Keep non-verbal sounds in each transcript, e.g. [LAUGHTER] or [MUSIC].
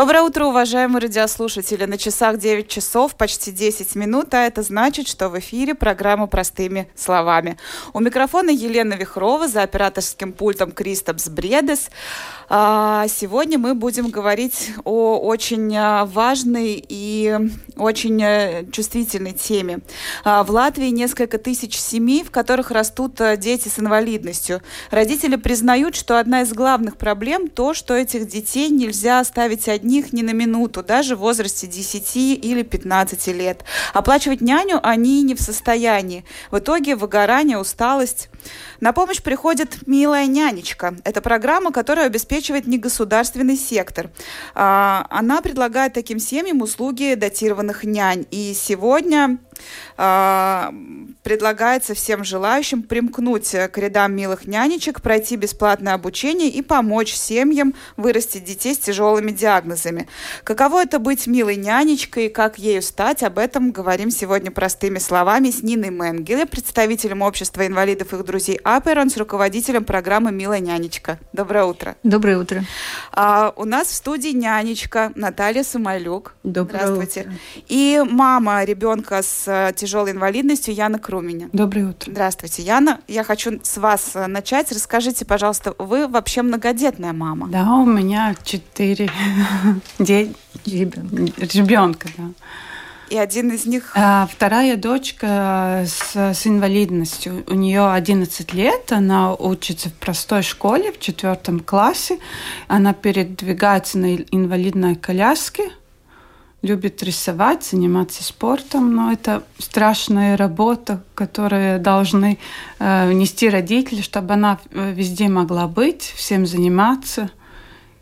Доброе утро, уважаемые радиослушатели. На часах 9 часов, почти 10 минут, а это значит, что в эфире программа «Простыми словами». У микрофона Елена Вихрова, за операторским пультом Кристопс Бредес. А, сегодня мы будем говорить о очень а, важной и очень э, чувствительной теме. А, в Латвии несколько тысяч семей, в которых растут дети с инвалидностью. Родители признают, что одна из главных проблем то, что этих детей нельзя оставить одних ни на минуту, даже в возрасте 10 или 15 лет. Оплачивать няню они не в состоянии. В итоге выгорание, усталость. На помощь приходит «Милая нянечка». Это программа, которая обеспечивает негосударственный сектор. А, она предлагает таким семьям услуги датированных нянь. И сегодня а, предлагается всем желающим примкнуть к рядам милых нянечек, пройти бесплатное обучение и помочь семьям вырастить детей с тяжелыми диагнозами. Каково это быть милой нянечкой как ею стать, об этом говорим сегодня простыми словами с Ниной Менгеле, представителем общества инвалидов и друзей Аперон, с руководителем программы «Милая нянечка». Доброе утро. Доброе утро. А, у нас в студии нянечка Наталья Сумалюк. Доброе Здравствуйте. утро. И мама ребенка с э, тяжелой инвалидностью Яна Круменя. Доброе утро. Здравствуйте, Яна. Я хочу с вас э, начать. Расскажите, пожалуйста, вы вообще многодетная мама? Да, у меня четыре [LAUGHS] де- ребенка. Да. И один из них... А, вторая дочка с, с инвалидностью. У нее 11 лет. Она учится в простой школе в четвертом классе. Она передвигается на инвалидной коляске любит рисовать, заниматься спортом, но это страшная работа, которую должны э, нести родители, чтобы она э, везде могла быть, всем заниматься.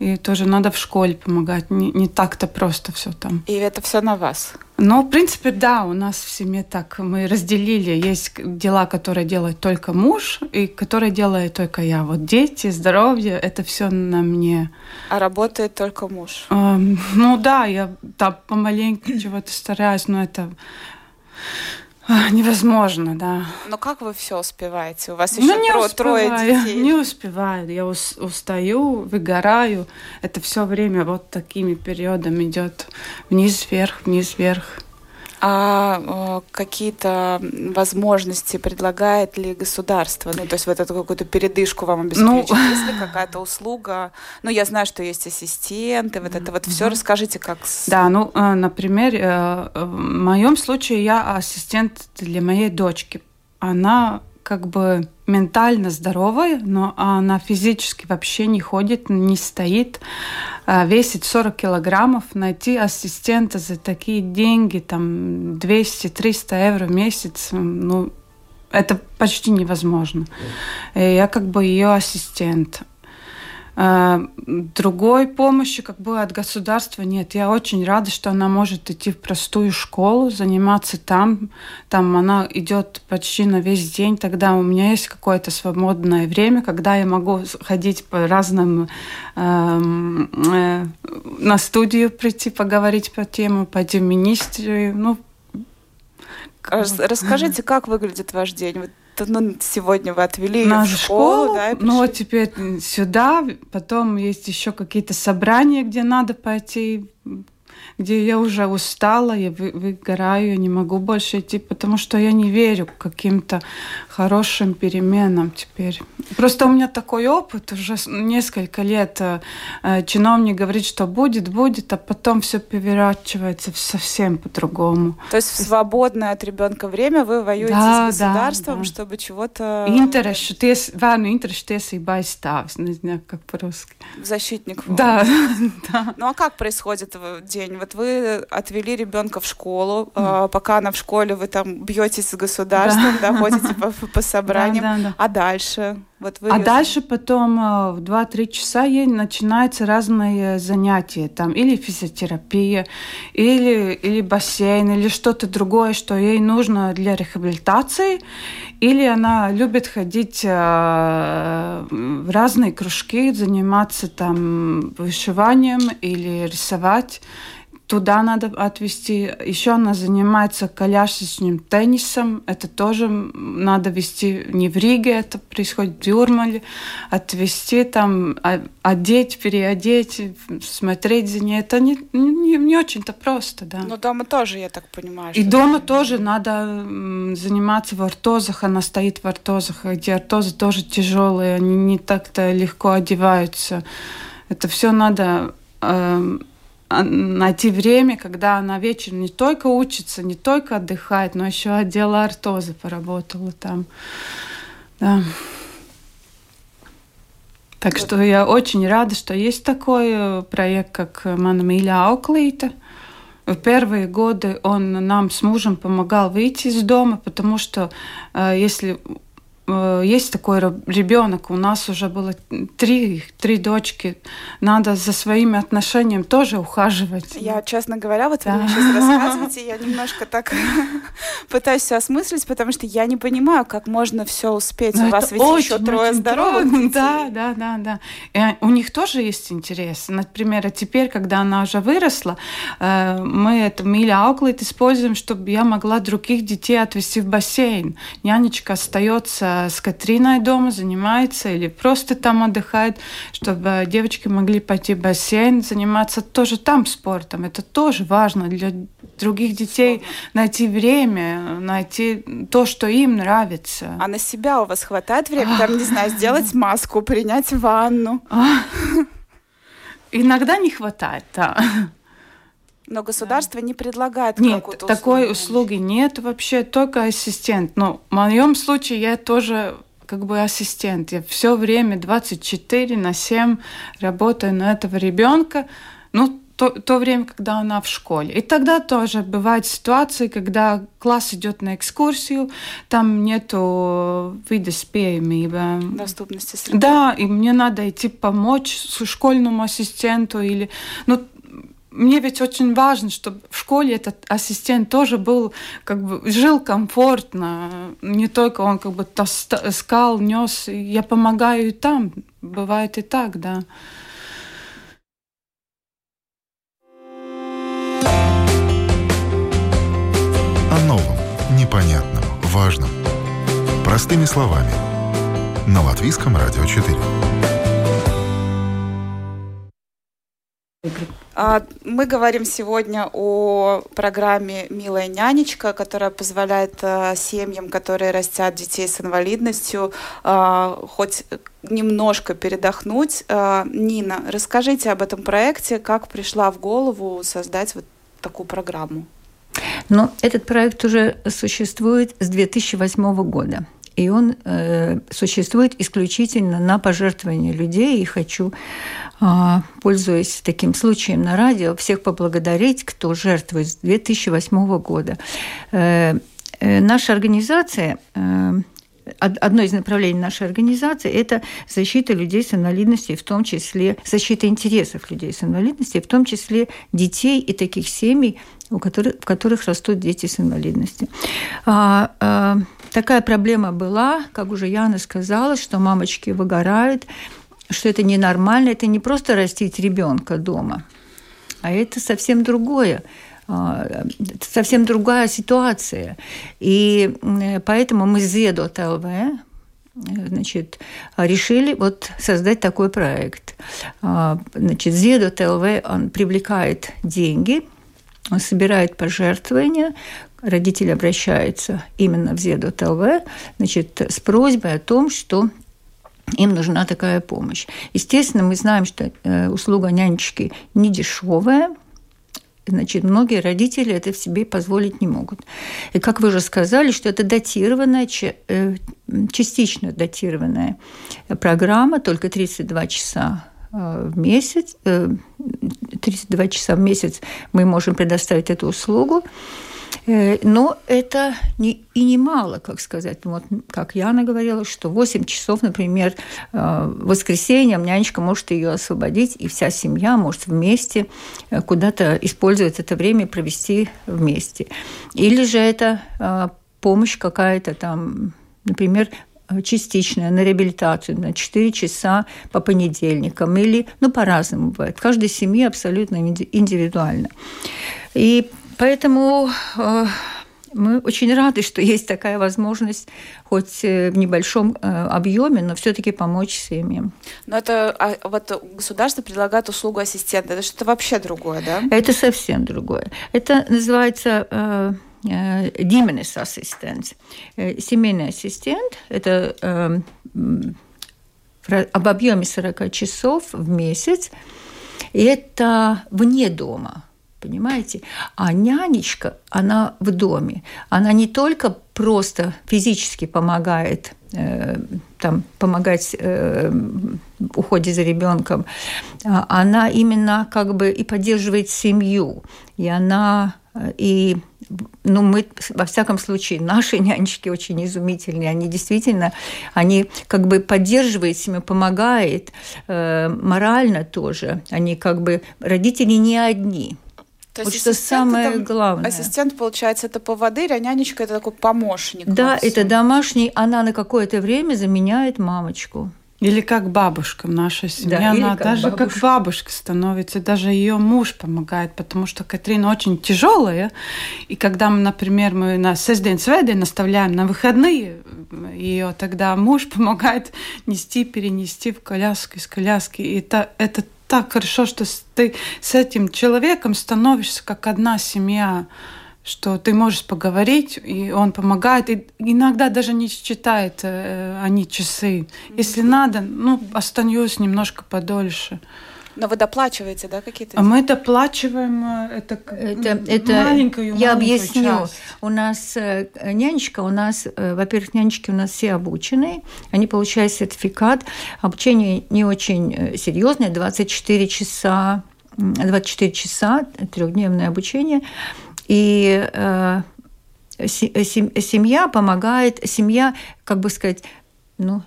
И тоже надо в школе помогать. Не, не так-то просто все там. И это все на вас? Ну, в принципе, да, у нас в семье так. Мы разделили. Есть дела, которые делает только муж, и которые делает только я. Вот дети, здоровье, это все на мне. А работает только муж? Эм, ну да, я там помаленьку чего-то стараюсь, но это невозможно, да. Но как вы все успеваете? У вас еще Ну, не тро- трое успеваю, детей. Не успеваю. Я ус- устаю, выгораю. Это все время вот такими периодами идет вниз-вверх, вниз-вверх. А э, какие-то возможности предлагает ли государство? Ну, то есть вот эту какую-то передышку вам обеспечить? Ну. [LAUGHS] Есть ли какая-то услуга? Ну, я знаю, что есть ассистенты, вот это вот все. Расскажите, как... с- Да, ну, э, например, э, в моем случае я ассистент для моей дочки. Она как бы ментально здоровая, но она физически вообще не ходит, не стоит, э, весит 40 килограммов. Найти ассистента за такие деньги, там 200-300 евро в месяц, ну, это почти невозможно. Я как бы ее ассистент. А, Другой помощи как бы от государства нет. Я очень рада, что она может идти в простую школу, заниматься там. Там она идет почти на весь день. Тогда у меня есть какое-то свободное время, когда я могу ходить по разным эм, э, на студию прийти, поговорить по тему, пойти в министрию. Ну, Рас- Расскажите, как выглядит ваш день? Ну, сегодня вы отвели на в школу, да, и ну вот теперь сюда, потом есть еще какие-то собрания, где надо пойти, где я уже устала, я вы- выгораю, я не могу больше идти, потому что я не верю к каким-то хорошим переменам теперь. Просто у меня такой опыт уже несколько лет. э, э, Чиновник говорит, что будет, будет, а потом все переворачивается совсем по-другому. То есть в свободное от ребенка время вы воюете Да, с да, государством, да. чтобы чего-то... Interešu ties, bērnu interešu tiesība aizstāvis. Nezinu, как по-русски. Защитник. Да, [LAUGHS] да. Ну а как происходит в день? Вот вы отвели ребенка в школу, э, пока она в школе, вы там бьетесь с государством, да, ходите по, [LAUGHS] по собраниям. Да, да, да. А дальше? Вот вы а дальше потом э, в 2-3 часа ей начинаются разные занятия. Там или физиотерапия, или, или бассейн, или что-то другое, что ей нужно для рехабилитации. Или она любит ходить э, в разные кружки, заниматься там вышиванием или рисовать туда надо отвезти. Еще она занимается колясочным теннисом. Это тоже надо вести не в Риге, это происходит в Юрмале. Отвезти там, одеть, переодеть, смотреть за ней. Это не, не, не очень-то просто, да. Но дома тоже, я так понимаю. И дома тоже надо заниматься в ортозах. Она стоит в ортозах, где ортозы тоже тяжелые, они не так-то легко одеваются. Это все надо а, найти время, когда она вечером не только учится, не только отдыхает, но еще отдела артозы поработала там. Да. Так что я очень рада, что есть такой э, проект, как «Мана миля Ауклита». В первые годы он нам с мужем помогал выйти из дома, потому что э, если Э, есть такой ребенок, у нас уже было три, три дочки, надо за своими отношениями тоже ухаживать. Я, честно говоря, вот да. вы мне сейчас [LAUGHS] рассказываете, я немножко так [LAUGHS] пытаюсь все осмыслить, потому что я не понимаю, как можно все успеть. Но у вас ведь очень, еще трое здоровых детей. Да, да, да, да. И у них тоже есть интерес. Например, а теперь, когда она уже выросла, э, мы это Миля Ауклит используем, чтобы я могла других детей отвезти в бассейн. Нянечка остается с Катриной дома занимается или просто там отдыхает, чтобы девочки могли пойти в бассейн, заниматься тоже там спортом. Это тоже важно для других детей найти время, найти то, что им нравится. А на себя у вас хватает времени, там, не знаю, сделать [LAUGHS] маску, принять ванну? [LAUGHS] Иногда не хватает, да. Но государство да. не предлагает Нет, такой услуги нет вообще, только ассистент. Но в моем случае я тоже как бы ассистент. Я все время 24 на 7 работаю на этого ребенка. Ну, то, то время, когда она в школе. И тогда тоже бывают ситуации, когда класс идет на экскурсию, там нету вида спеемиба. Доступности среды. Да, и мне надо идти помочь школьному ассистенту или... Ну, мне ведь очень важно, чтобы в школе этот ассистент тоже был, как бы, жил комфортно. Не только он как бы таскал, нес. Я помогаю и там. Бывает и так, да. О новом, непонятном, важном. Простыми словами. На Латвийском радио 4. А, мы говорим сегодня о программе «Милая нянечка», которая позволяет а, семьям, которые растят детей с инвалидностью, а, хоть немножко передохнуть. Нина, расскажите об этом проекте, как пришла в голову создать вот такую программу. Ну, этот проект уже существует с 2008 года и он э, существует исключительно на пожертвования людей. И хочу, э, пользуясь таким случаем на радио, всех поблагодарить, кто жертвует с 2008 года. Э, э, наша организация э, одно из направлений нашей организации – это защита людей с инвалидностью, в том числе защита интересов людей с инвалидностью, в том числе детей и таких семей, у которых, в которых растут дети с инвалидностью. Такая проблема была, как уже Яна сказала, что мамочки выгорают, что это ненормально, это не просто растить ребенка дома, а это совсем другое а, совсем другая ситуация. И поэтому мы с ЗЕДОТ-ЛВ значит, решили вот создать такой проект. А, значит, ЗЕДОТ-ЛВ, он привлекает деньги, он собирает пожертвования, родители обращаются именно в ЗЕДОТ-ЛВ, значит, с просьбой о том, что им нужна такая помощь. Естественно, мы знаем, что э, услуга нянечки не дешевая, Значит, многие родители это в себе позволить не могут. И как вы уже сказали, что это датированная, э, частично датированная программа, только 32 часа э, в месяц, 32 часа в месяц мы можем предоставить эту услугу. Э, но это не, и немало, как сказать. Вот как Яна говорила, что 8 часов, например, э, в воскресенье нянечка может ее освободить, и вся семья может вместе э, куда-то использовать это время провести вместе. Или же это помощь какая-то там, например, частичная на реабилитацию на 4 часа по понедельникам или, ну, по-разному бывает. Каждой семье абсолютно индивидуально. И Поэтому э, мы очень рады, что есть такая возможность, хоть э, в небольшом э, объеме, но все-таки помочь семьям. Но это а, вот государство предлагает услугу ассистента. Это что-то вообще другое, да? Это совсем другое. Это называется Дименес ассистент. Семейный ассистент – это об объеме 40 часов в месяц, и это вне дома – понимаете? А нянечка, она в доме, она не только просто физически помогает э, там помогать э, уходе за ребенком, а она именно как бы и поддерживает семью, и она э, и ну, мы, во всяком случае, наши [LAUGHS] нянечки очень изумительные. Они действительно, они как бы поддерживают семью, помогают э, морально тоже. Они как бы, родители не одни. То вот что самое это, главное. Ассистент, получается, это поводырь, а нянечка это такой помощник. Да, это домашний, она на какое-то время заменяет мамочку. Или как бабушка наша семья, да, она как даже бабушка. как бабушка становится, даже ее муж помогает, потому что Катрина очень тяжелая, и когда мы, например, мы на сесдень сведень наставляем на выходные ее, тогда муж [LAUGHS] помогает нести, перенести в коляску из коляски, и это, это так хорошо, что ты с этим человеком становишься как одна семья, что ты можешь поговорить, и он помогает, и иногда даже не считает э, они часы. Если надо, ну, останусь немножко подольше. Но вы доплачиваете, да, какие-то? А мы доплачиваем э, это, это, это маленькую, Я объясню. Часть. У нас э, нянечка, у нас, э, во-первых, нянечки у нас все обученные, они получают сертификат. Обучение не очень серьезное, 24 часа, 24 часа, трехдневное обучение. И э, семья помогает, семья, как бы сказать, ну,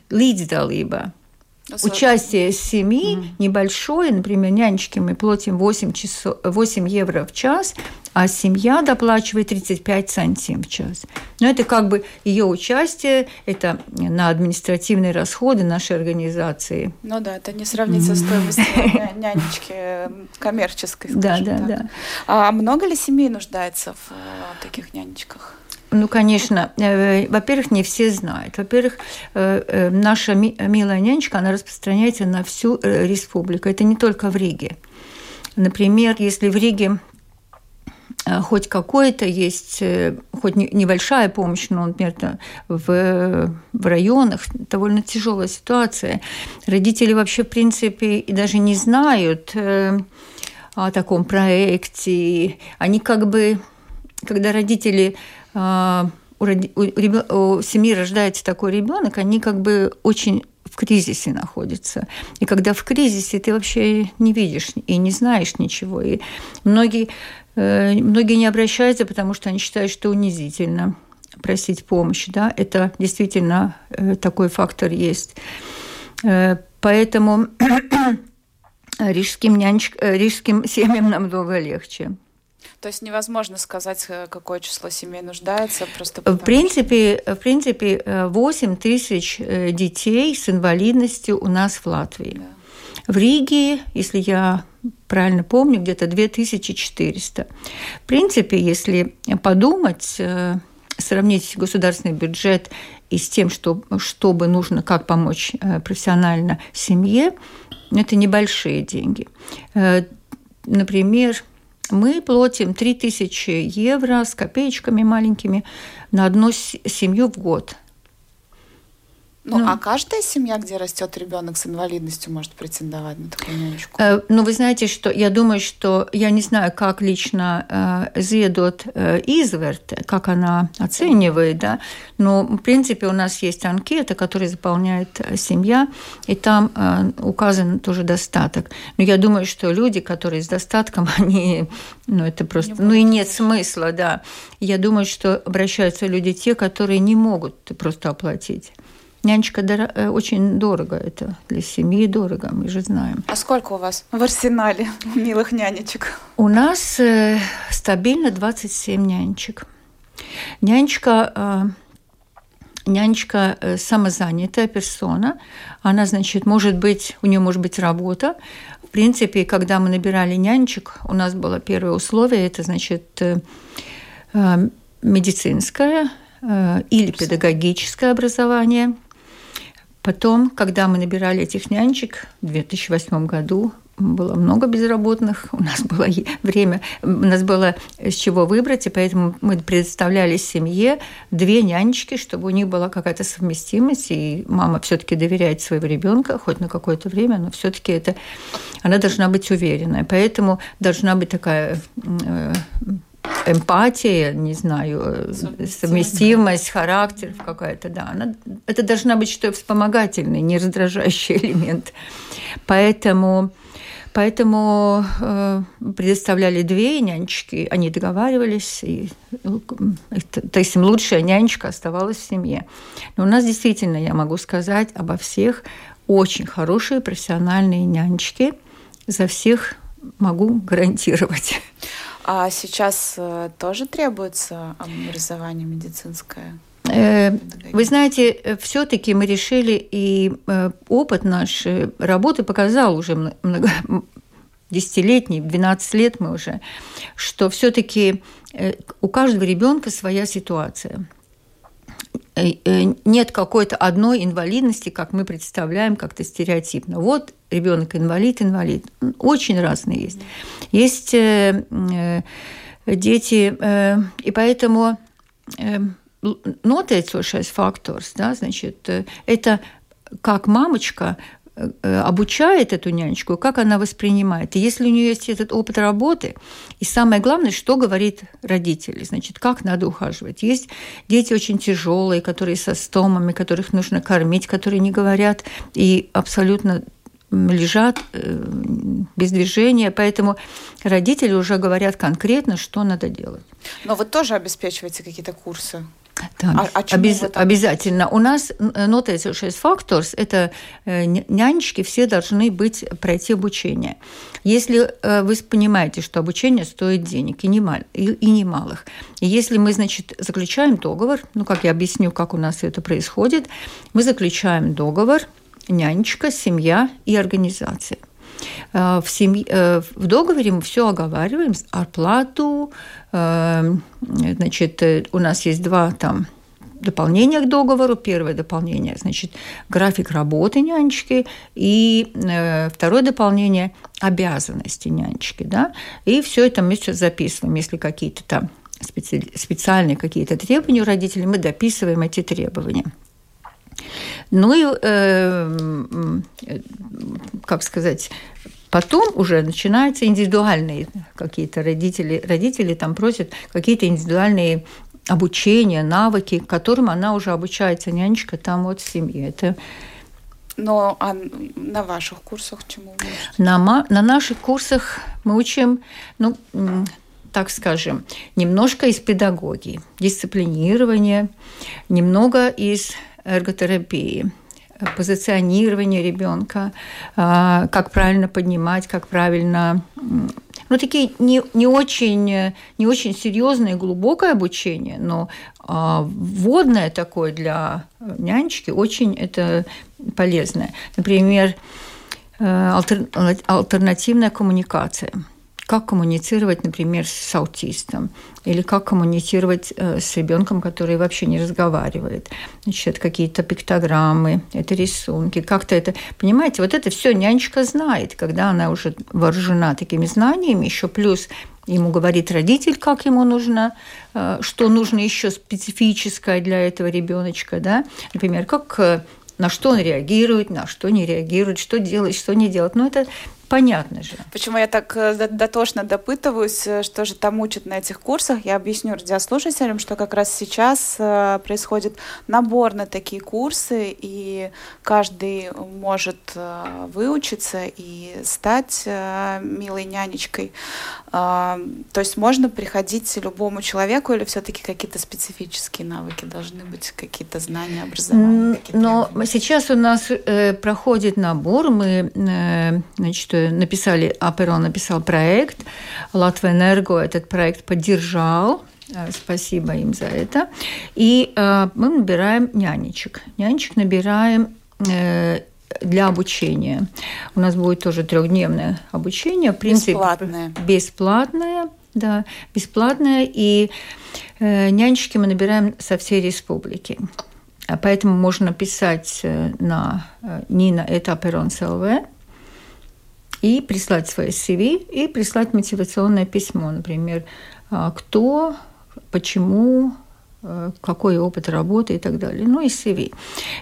Участие семьи mm. небольшое, например, нянечки мы платим 8, часов, 8 евро в час, а семья доплачивает 35 центим в час. Но это как бы ее участие, это на административные расходы нашей организации. Ну да, это не сравнится с стоимостью [LAUGHS] нянечки коммерческой, Да, да, да. А много ли семей нуждается в э, таких нянечках? Ну, конечно, э, во-первых, не все знают. Во-первых, э, э, наша милая нянечка, она распространяется на всю республику. Это не только в Риге. Например, если в Риге хоть какой-то есть, хоть небольшая помощь, но, например, в, в районах довольно тяжелая ситуация. Родители вообще, в принципе, и даже не знают о таком проекте. Они как бы, когда родители у, у, у семьи рождается такой ребенок, они как бы очень в кризисе находятся. И когда в кризисе ты вообще не видишь и не знаешь ничего. И многие, э, многие не обращаются, потому что они считают, что унизительно просить помощи. Да? Это действительно э, такой фактор есть. Э, поэтому [COUGHS] рижским, нянч... рижским семьям намного легче. То есть невозможно сказать, э, какое число семей нуждается? Просто в, принципе, в принципе, 8 тысяч э, детей с инвалидностью у нас в Латвии. Да. В Риге, если я правильно помню, где-то 2400. В принципе, если подумать, э, сравнить государственный бюджет и с тем, что, что бы нужно, как помочь профессионально семье, это небольшие деньги. Например, мы платим 3000 евро с копеечками маленькими на одну семью в год. Ну, ну, а каждая семья, где растет ребенок с инвалидностью, может претендовать на такую нянечку? Э, ну, вы знаете, что я думаю, что я не знаю, как лично э, Зедот э, Изверт, как она оценивает, да, но в принципе у нас есть анкета, которую заполняет э, семья, и там э, указан тоже достаток. Но я думаю, что люди, которые с достатком, [LAUGHS] они, ну, это просто, ну и нет смысла, да. Я думаю, что обращаются люди те, которые не могут просто оплатить. Нянечка дор- э, очень дорого это для семьи дорого, мы же знаем. А сколько у вас в арсенале милых нянечек? У нас э, стабильно 27 нянечек. Нянечка, э, нянечка э, самозанятая персона. Она, значит, может быть, у нее может быть работа. В принципе, когда мы набирали нянечек, у нас было первое условие, это, значит, медицинское или педагогическое образование – Потом, когда мы набирали этих нянечек в 2008 году, было много безработных, [LAUGHS] у нас было время, у нас было с чего выбрать, и поэтому мы предоставляли семье две нянечки, чтобы у них была какая-то совместимость, и мама все-таки доверяет своего ребенка хоть на какое-то время, но все-таки это она должна быть уверенная, поэтому должна быть такая э, эмпатия, не знаю, совместимость характеров какая-то, да. Она, это должна быть что то вспомогательный, не раздражающий элемент. Поэтому, поэтому э, предоставляли две нянечки, они договаривались, и, ну, то есть лучшая нянечка оставалась в семье. Но у нас действительно, я могу сказать обо всех, очень хорошие профессиональные нянечки, за всех могу гарантировать. А сейчас э, тоже требуется образование медицинское? Э, вы знаете, э, все-таки мы решили, и опыт нашей работы показал уже много, десятилетний, 12 лет мы уже, что все-таки у каждого ребенка своя ситуация. Э, э, нет какой-то одной инвалидности, как мы представляем, как-то стереотипно. Вот ребенок инвалид, инвалид. Очень разные есть. Есть э, дети, и поэтому noteicošais faktors, да, значит, это как мамочка обучает эту нянечку, как она воспринимает. И если у нее есть этот опыт работы, и самое главное, что говорит родители, значит, как надо ухаживать. Есть дети очень тяжелые, которые со стомами, которых нужно кормить, которые не говорят и абсолютно лежат э, без движения, поэтому родители уже говорят конкретно, что надо делать. Но вы тоже обеспечиваете какие-то курсы? А, а обез, обязательно. У нас нотēcošais факторс – это э, нянечки, все должны быть, пройти обучение. Если э, вы понимаете, что обучение стоит денег, и, немал, и, и немалых, и если мы, значит, заключаем договор, ну, как я объясню, как у нас это происходит, мы заключаем договор нянечка, семья и организация. Э, в, семье, в договоре мы все оговариваем, оплату, Эм, значит, э, у нас есть два там дополнения к договору. Первое дополнение, значит, график работы нянечки, и э, второе дополнение – обязанности нянечки, да, и все это мы все записываем, если какие-то там специ... специальные какие-то требования у родителей, мы дописываем эти требования. Ну и, э, как сказать, Потом уже начинаются индивидуальные какие-то родители. Родители там просят какие-то индивидуальные обучения, навыки, которым она уже обучается, нянечка там вот в семье. Это но а на ваших курсах чему На, на наших курсах мы учим, ну, так скажем, немножко из педагогии, дисциплинирования, немного из эрготерапии, позиционирование ребенка, а, как правильно поднимать, как правильно ну, такие не, не, очень, не очень серьезное и глубокое обучение, но а, вводное такое для нянечки очень это полезное. Например, э, альтер, альтернативная коммуникация – как коммуницировать, например, с аутистом, или как коммуницировать э, с ребенком, который вообще не разговаривает. Значит, какие-то пиктограммы, это рисунки, как-то это... Понимаете, вот это все нянечка знает, когда она уже вооружена такими знаниями, еще плюс ему говорит родитель, как ему нужно, э, что нужно еще специфическое для этого ребеночка, да, например, как э, на что он реагирует, на что не реагирует, что делать, что не делать. Но это понятно же. Почему я так э, дотошно допытываюсь, э, что же там учат на этих курсах, я объясню радиослушателям, что как раз сейчас э, происходит набор на такие курсы, и каждый может выучиться и стать милой нянечкой. То есть можно приходить любому человеку или все-таки какие-то специфические навыки должны быть, какие-то знания, образования? Но сейчас у нас проходит набор, мы значит, написали, Аперон написал проект, Латвия Энерго этот проект поддержал, э, Спасибо им за это. И э, мы набираем нянечек. Нянечек набираем э, для обучения. У нас будет тоже трехдневное обучение. В принципе, бесплатное. Бесплатное, да, бесплатное. И э, нянечки мы набираем со всей республики. Поэтому можно написать э, на Нина это Аперон СЛВ и прислать свое CV, и прислать мотивационное письмо, например, а, кто, почему, а, какой опыт работы и так далее. Ну и CV.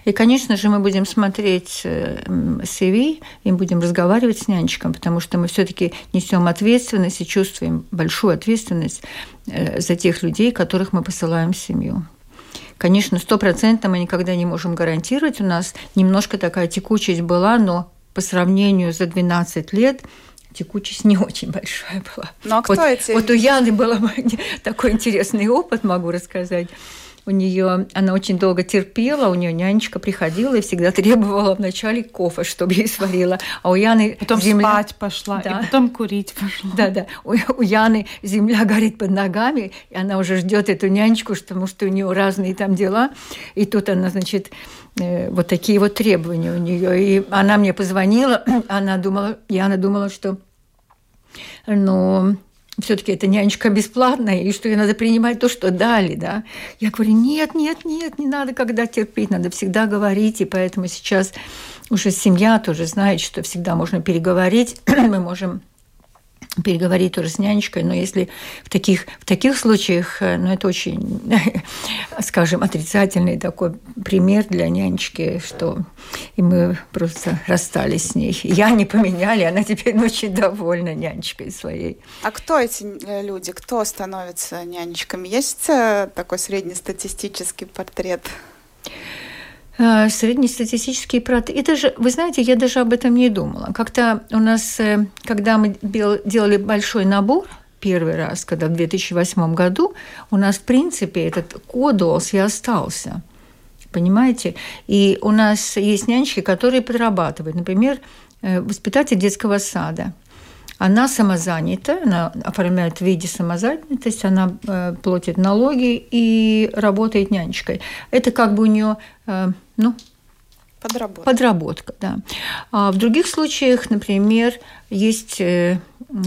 И, конечно же, мы будем смотреть CV и будем разговаривать с нянечком, потому что мы все-таки несем ответственность и чувствуем большую ответственность э, за тех людей, которых мы посылаем в семью. Конечно, сто процентов мы никогда не можем гарантировать. У нас немножко такая текучесть была, но по сравнению за 12 лет текучесть не очень большая была. Ну а кто вот, эти? Вот у Яны был [LAUGHS] такой интересный опыт, могу рассказать. У нее она очень долго терпела, у нее нянечка приходила и всегда требовала вначале кофе, чтобы ей сварила. А у Яны потом земля... спать пошла, да. и потом курить пошла. Да, да. У, у Яны земля горит под ногами, и она уже ждет эту нянечку, потому что у нее разные там дела. И тут она, значит, Э, вот такие вот требования у нее. И она мне позвонила, [CLEARS THROAT] она думала, Яна думала, что ну, все-таки эта нянечка бесплатная, и что ей надо принимать то, что дали, да. Я говорю, нет, нет, нет, не надо когда терпеть, надо всегда говорить, и поэтому сейчас уже семья тоже знает, что всегда можно переговорить, [CLEARS THROAT] мы можем переговорить тоже с нянечкой, но если в таких, в таких случаях, э, ну, это очень, [LAUGHS] скажем, отрицательный такой пример для нянечки, что и мы просто расстались с ней. Я не поменяли, она теперь [LAUGHS] очень довольна нянечкой своей. А кто эти э, люди? Кто становится нянечками? Есть э, такой среднестатистический портрет? Э, среднестатистический процент. И даже, вы знаете, я даже об этом не думала. Как-то у нас, э, когда мы делали большой набор, первый раз, когда в 2008 году, у нас, в принципе, этот кодолс и остался. Понимаете? И у нас есть нянечки, которые подрабатывают. Например, э, воспитатель детского сада – она самозанята, она оформляет в виде самозанятости, она платит налоги и работает нянечкой. Это как бы у нее, ну, Подработка. Подработка, да. А в других случаях, например, есть, э,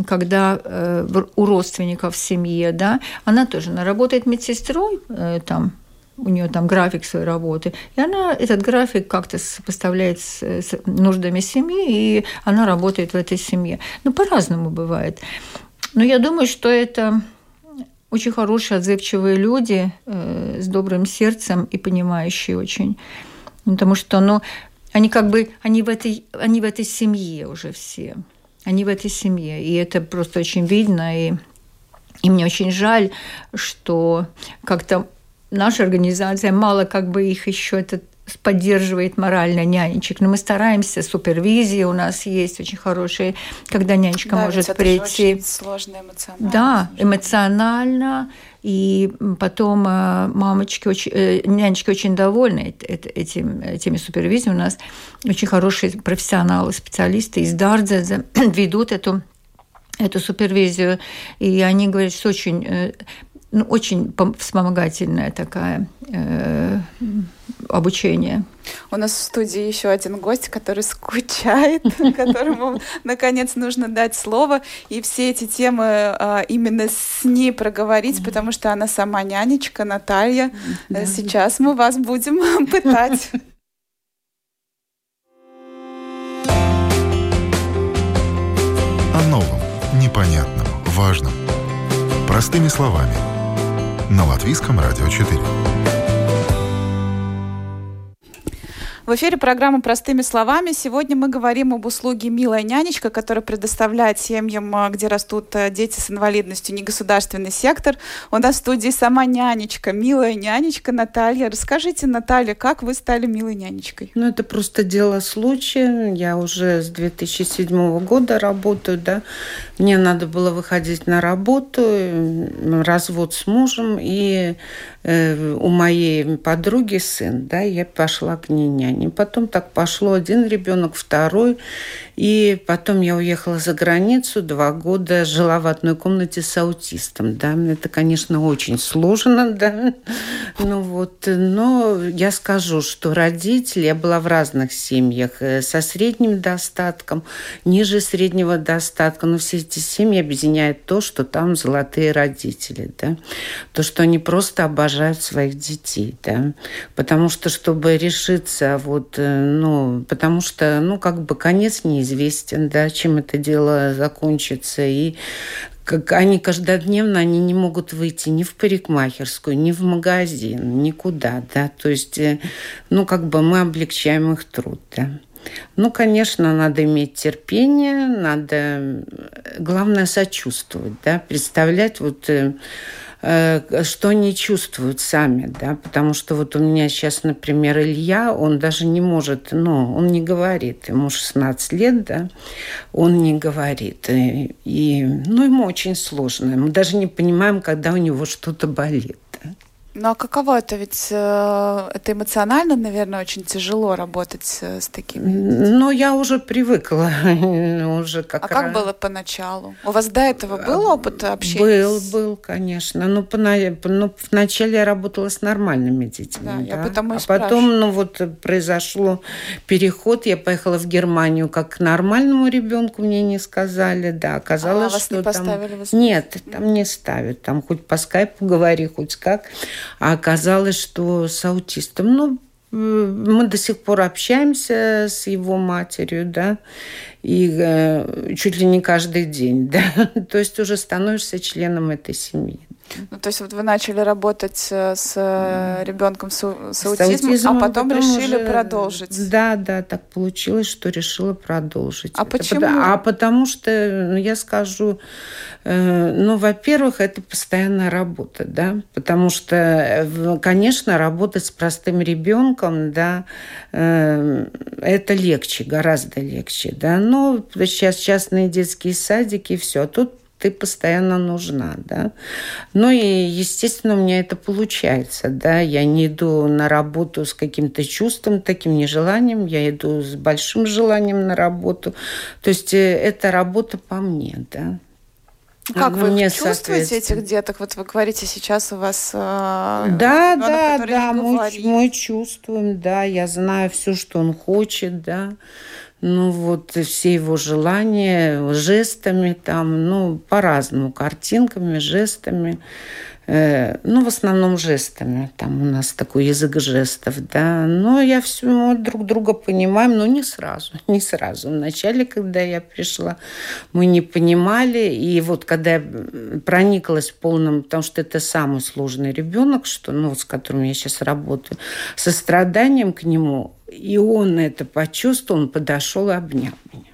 когда э, у родственников в семье, да, она тоже она работает медсестрой, э, там у нее там график своей работы, и она этот график как-то сопоставляет с, с нуждами семьи, и она работает в этой семье. Ну, по-разному бывает. Но я думаю, что это очень хорошие, отзывчивые люди э, с добрым сердцем и понимающие очень. Потому что, ну, они как бы, они в этой, они в этой семье уже все. Они в этой семье. И это просто очень видно. И, и мне очень жаль, что как-то наша организация мало как бы их еще этот поддерживает морально нянечек. Но мы стараемся, супервизия у нас есть очень хорошая, когда нянечка да, может это прийти. очень сложно эмоционально. Да, эмоционально. И потом э, мамочки, очень, э, нянечки очень довольны этим, этими супервизиями. У нас очень хорошие профессионалы, специалисты из Дардзеда [CLEARS THROAT] ведут эту эту супервизию, и они говорят, что очень э, ну, очень вспомогательное такое э, обучение. У нас в студии еще один гость, который скучает, [LAUGHS] которому наконец нужно дать слово и все эти темы а, именно с ней проговорить, потому что она сама нянечка Наталья. Сейчас мы вас будем [LAUGHS] пытать. О новом, непонятном, важном. Простыми словами – на Латвийском радио 4. В эфире программа «Простыми словами». Сегодня мы говорим об услуге «Милая нянечка», которая предоставляет семьям, э, где растут э, дети с инвалидностью, негосударственный сектор. У нас в студии сама нянечка, милая нянечка Наталья. Расскажите, Наталья, как вы стали милой нянечкой? Ну, это просто дело случая. Я уже с 2007 года работаю, да. Мне надо было выходить на работу, развод с мужем, и э, у моей подруги сын, да, я пошла к ней няне. Потом так пошло один ребенок, второй. И потом я уехала за границу, два года жила в одной комнате с аутистом. Да. Это, конечно, очень сложно, да. Ну вот, но я скажу, что родители, я была в разных семьях, э, со средним достатком, ниже среднего достатка, но все эти семьи объединяет то, что там золотые родители, да. То, что они просто обожают своих детей, да. Потому что, чтобы решиться, вот, э, ну, потому что, ну, как бы конец не неизвестен, да, чем это дело закончится. И как они каждодневно они не могут выйти ни в парикмахерскую, ни в магазин, никуда, да. То есть, э, ну, как бы мы облегчаем их труд, да. Ну, конечно, надо иметь терпение, надо, главное, сочувствовать, да, представлять вот э, Э, что они чувствуют сами, да, потому что вот у меня сейчас, например, Илья, он даже не может, ну, он не говорит, ему 16 лет, да, он не говорит, и, и ну, ему очень сложно, мы даже не понимаем, когда у него что-то болит. Ну а каково это? Ведь э, это эмоционально, наверное, очень тяжело работать э, с такими. Ну, я уже привыкла. [LAUGHS] уже как а раз... как было поначалу? У вас до этого был опыт общения? Был, был, конечно. Но по, ну, вначале я работала с нормальными детьми. Да, да? я потому и А потом, ну вот, произошло переход. Я поехала в Германию как к нормальному ребенку, мне не сказали. Да, оказалось, а, вас что не там... поставили Нет, там не ставят. Там хоть по скайпу говори, хоть как. А оказалось, что с аутистом, ну, мы до сих пор общаемся с его матерью, да, и э, чуть ли не каждый день, [LAUGHS] да, то есть уже становишься членом этой семьи. Ну, то есть вот вы начали работать э, с э, ребенком с, с, аутизмом, аутизмом, а потом, потом решили уже... продолжить. Да, да, так получилось, что решила продолжить. А это почему? Потому, а потому что, ну, я скажу, э, ну, во-первых, это постоянная работа, да, потому что, э, конечно, работать с простым ребенком, да, э, это легче, гораздо легче, да, но сейчас частные детские садики, все, а тут ты постоянно нужна, да. Ну и, естественно, у меня это получается, да. Я не иду на работу с каким-то чувством, таким нежеланием, я иду с большим желанием на работу. То есть э, это работа по мне, да. Как вы мне чувствуете этих деток? Вот вы говорите, сейчас у вас э, да, ребенок, да, да, мы, мы чувствуем, да, я знаю все, что он хочет, да ну вот все его желания жестами там, ну по-разному, картинками, жестами. Э, ну, в основном жестами. Там у нас такой язык жестов, да. Но я все, мы друг друга понимаем, но не сразу, [LAUGHS] не сразу. Вначале, когда я пришла, мы не понимали. И вот когда я прониклась полным, потому что это самый сложный ребенок, что, ну, с которым я сейчас работаю, состраданием к нему, и он это почувствовал, он подошел и обнял меня.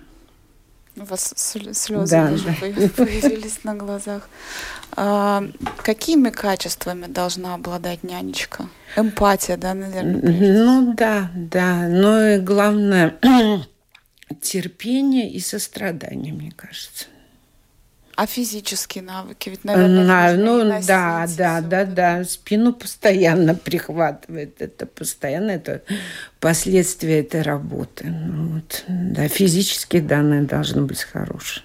У вас слезы да, даже да. появились на глазах. А, какими качествами должна обладать нянечка? Эмпатия, да, наверное? Ну да, да. Но и главное [CLEARS THROAT] терпение и сострадание, мне кажется. А физические навыки? Ведь, наверное, На, ну да, да, да, да. Спину постоянно [LAUGHS] прихватывает. Это постоянно это последствия этой работы. Ну вот. Да, физические данные должны быть хорошие.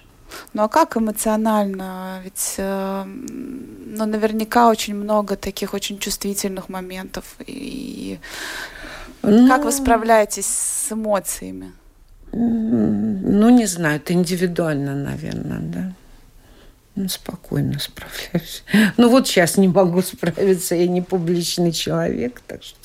Ну а как эмоционально? Ведь э, ну, наверняка очень много таких очень чувствительных моментов. И ну, как вы справляетесь с эмоциями? Ну, не знаю, это индивидуально, наверное, да. Ну, спокойно справляюсь. Ну, вот сейчас не могу справиться, я не публичный человек, так что...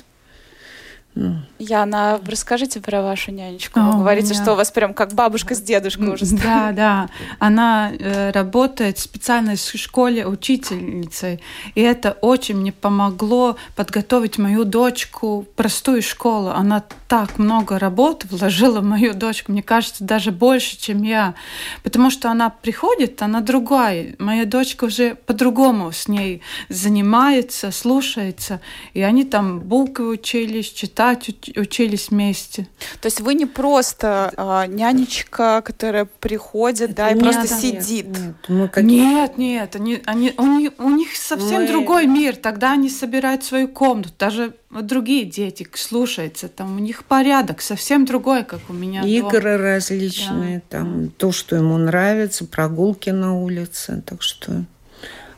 Яна, расскажите про вашу нянечку. Вы говорите, меня... что у вас прям как бабушка с дедушкой уже. Да, да. Она э, работает в специальной школе учительницей. И это очень мне помогло подготовить мою дочку в простую школу. Она так много работы вложила в мою дочку. Мне кажется, даже больше, чем я. Потому что она приходит, она другая. Моя дочка уже по-другому с ней занимается, слушается. И они там буквы учились, читать учились вместе. То есть вы не просто а, нянечка, которая приходит, да, и нет, просто да, сидит. Нет, нет, как... нет, нет они, они, у, них, у них совсем мы... другой мир. Тогда они собирают свою комнату. Даже другие дети слушаются, там у них порядок совсем другой, как у меня. Игры дома. различные, да. там то, что ему нравится, прогулки на улице, так что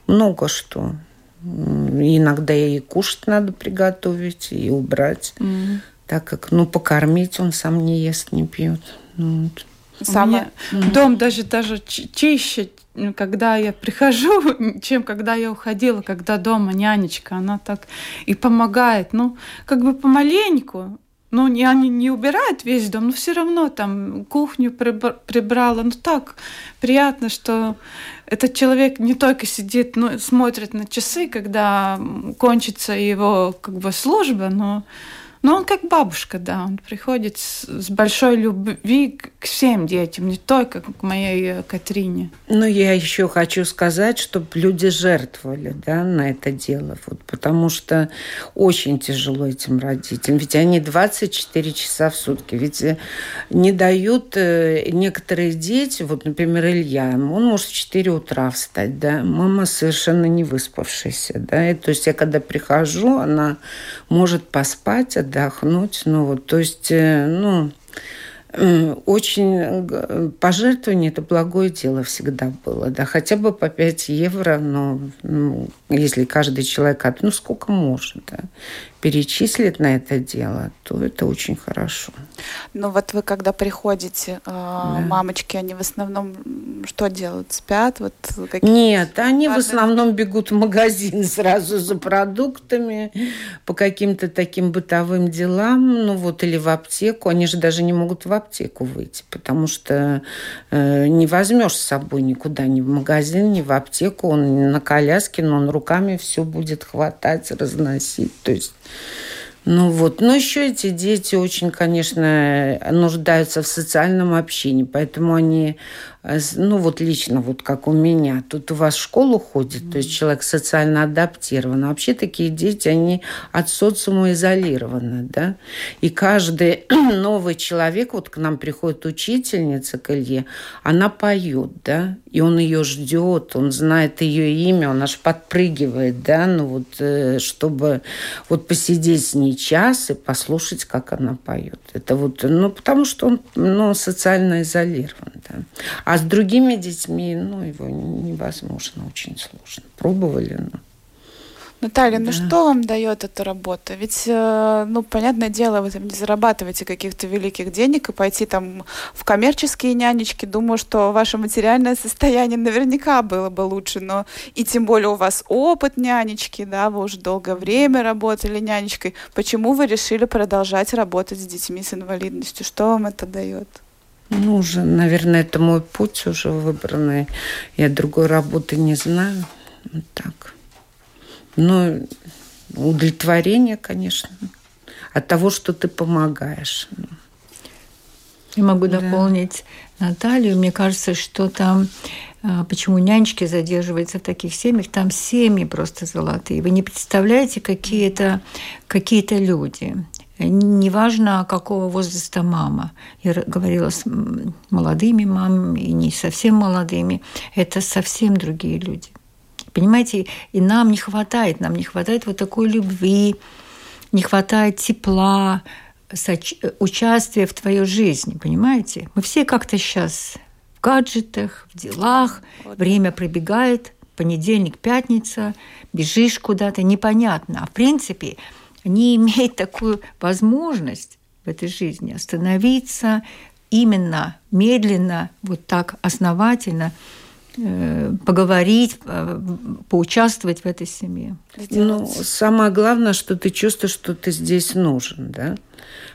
много что. Иногда и кушать надо приготовить, и убрать. Mm. Так как, ну, покормить он сам не ест, не пьет. Ну, вот. Самое... Mm. Дом даже, даже чище, когда я прихожу, [LAUGHS] чем когда я уходила, когда дома нянечка, она так и помогает. Ну, как бы помаленьку, ну, не, они не убирают весь дом, но все равно там кухню прибрала. Ну, так приятно, что этот человек не только сидит, но смотрит на часы, когда кончится его как бы служба, но но он как бабушка, да, он приходит с, с большой любви к всем детям, не только к моей э, Катрине. Ну, я еще хочу сказать, чтобы люди жертвовали, да, на это дело, вот, потому что очень тяжело этим родителям, ведь они 24 часа в сутки, ведь э, не дают э, некоторые дети, вот, например, Илья, он может в 4 утра встать, да, мама совершенно не выспавшаяся, да, и, то есть я когда прихожу, она может поспать, отдохнуть. Ну вот, то есть, э, ну, очень пожертвование это благое дело всегда было, да, хотя бы по 5 евро, но ну, если каждый человек, ну сколько может, да, перечислит на это дело, то это очень хорошо. Ну вот вы когда приходите, э, да. мамочки, они в основном что делают? Спят? Вот Нет, они важные... в основном бегут в магазин [LAUGHS] сразу за продуктами, по каким-то таким бытовым делам, ну вот или в аптеку. Они же даже не могут в аптеку выйти, потому что э, не возьмешь с собой никуда, ни в магазин, ни в аптеку. Он на коляске, но он руками все будет хватать, разносить. То есть ну вот, но еще эти дети очень, конечно, нуждаются в социальном общении, поэтому они ну вот лично, вот как у меня, тут у вас в школу ходит, mm-hmm. то есть человек социально адаптирован. А вообще такие дети, они от социума изолированы, да. И каждый [CLEARS THROAT] новый человек, вот к нам приходит учительница к Илье, она поет, да, и он ее ждет, он знает ее имя, он аж подпрыгивает, да, ну вот, э, чтобы вот посидеть с ней час и послушать, как она поет. Это вот, ну, потому что он, ну, социально изолирован, да. А с другими детьми, ну, его невозможно, очень сложно. Пробовали, но... Наталья, ну да. ну что вам дает эта работа? Ведь, э, ну, понятное дело, вы там не зарабатываете каких-то великих денег и пойти там в коммерческие нянечки. Думаю, что ваше материальное состояние наверняка было бы лучше, но и тем более у вас опыт нянечки, да, вы уже долгое время работали нянечкой. Почему вы решили продолжать работать с детьми с инвалидностью? Что вам это дает? Ну, уже, наверное, это мой путь уже выбранный. Я другой работы не знаю. Вот так. Но удовлетворение, конечно, от того, что ты помогаешь. Я могу да. дополнить Наталью. Мне кажется, что там а, почему нянечки задерживаются в таких семьях, там семьи просто золотые. Вы не представляете, какие это какие-то люди неважно, какого возраста мама. Я говорила с молодыми мамами и не совсем молодыми. Это совсем другие люди. Понимаете, и нам не хватает, нам не хватает вот такой любви, не хватает тепла, участия в твоей жизни, понимаете? Мы все как-то сейчас в гаджетах, в делах, вот. время пробегает, понедельник, пятница, бежишь куда-то, непонятно. А в принципе, не имеет такую возможность в этой жизни остановиться именно медленно, вот так основательно э, поговорить, э, поучаствовать в этой семье. Ну, самое главное, что ты чувствуешь, что ты здесь нужен, да?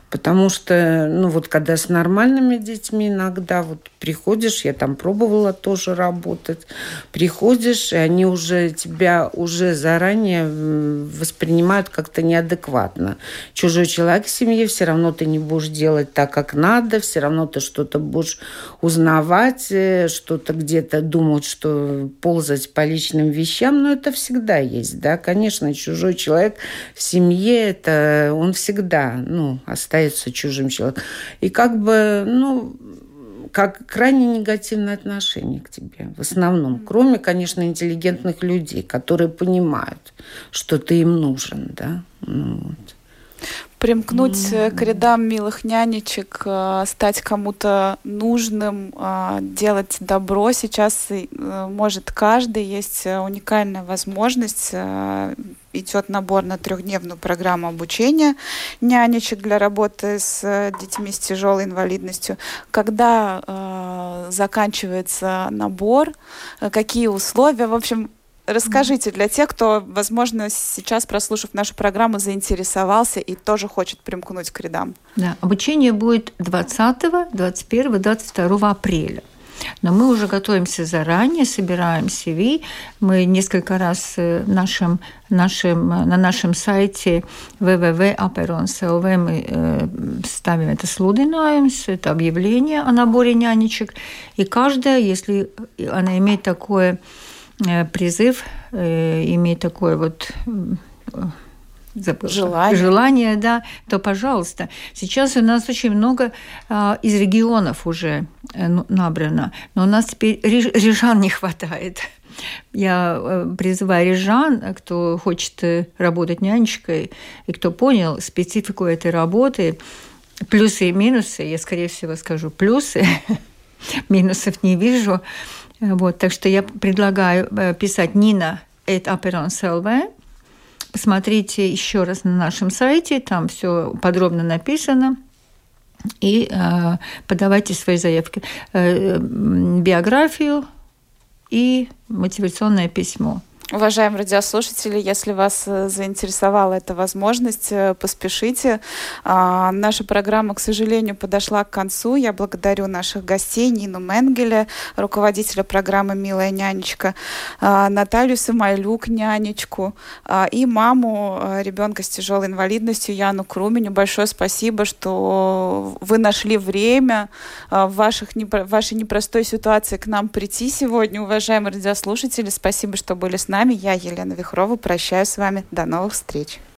Потому что, ну вот когда с нормальными детьми иногда вот приходишь, я там пробовала тоже работать, приходишь, и они уже тебя уже заранее воспринимают как-то неадекватно. Чужой человек в семье, все равно ты не будешь делать так, как надо, все равно ты что-то будешь узнавать, э, что-то где-то думать, что ползать по личным вещам, но это всегда есть, да, конечно, чужой человек в семье, это он всегда, ну, остается чужим человеком. И как бы, ну, как крайне негативное отношение к тебе в основном. Кроме, конечно, интеллигентных людей, которые понимают, что ты им нужен, да. Ну, вот примкнуть mm-hmm. к рядам милых нянечек, э, стать кому-то нужным, э, делать добро. Сейчас может каждый, есть уникальная возможность. Идет набор на трехдневную программу обучения нянечек для работы с детьми с тяжелой инвалидностью. Когда заканчивается набор, какие условия, в общем, Расскажите для тех, кто, возможно, сейчас, прослушав нашу программу, заинтересовался и тоже хочет примкнуть к рядам. Да, обучение будет 20, 21, 22 апреля. Но мы уже готовимся заранее, собираем CV. Мы несколько раз э, нашим, нашим, на нашем сайте www.aperons.lv мы э, ставим это слудинājums, это объявление о наборе нянечек. И каждая, если она имеет такое Э, призыв, э, имеет такое вот э, забыла. Желание. Желание, да, то пожалуйста. Сейчас у нас очень много а, из регионов уже ну, набрано, но у нас теперь рижан не хватает. Я призываю рижан, кто хочет работать нянечкой и кто понял специфику этой работы, плюсы и минусы, я, скорее всего, скажу плюсы, [LAUGHS] минусов не вижу, вот, так что я предлагаю э, писать Нина at Aperons.lv. Посмотрите еще раз на нашем сайте, там все подробно написано. И э, подавайте свои заявки. Э, биографию и мотивационное письмо. Уважаемые радиослушатели, если вас э, заинтересовала эта возможность, э, поспешите. А, наша программа, к сожалению, подошла к концу. Я благодарю наших гостей Нину Менгеля, руководителя программы «Милая нянечка», а, Наталью Самойлюк, нянечку, а, и маму ребенка с тяжелой инвалидностью Яну Круменю. Большое спасибо, что вы нашли время в ваших, вашей непростой ситуации к нам прийти сегодня. Уважаемые радиослушатели, спасибо, что были с нами нами. Я, Елена Вихрова, прощаюсь с вами. До новых встреч.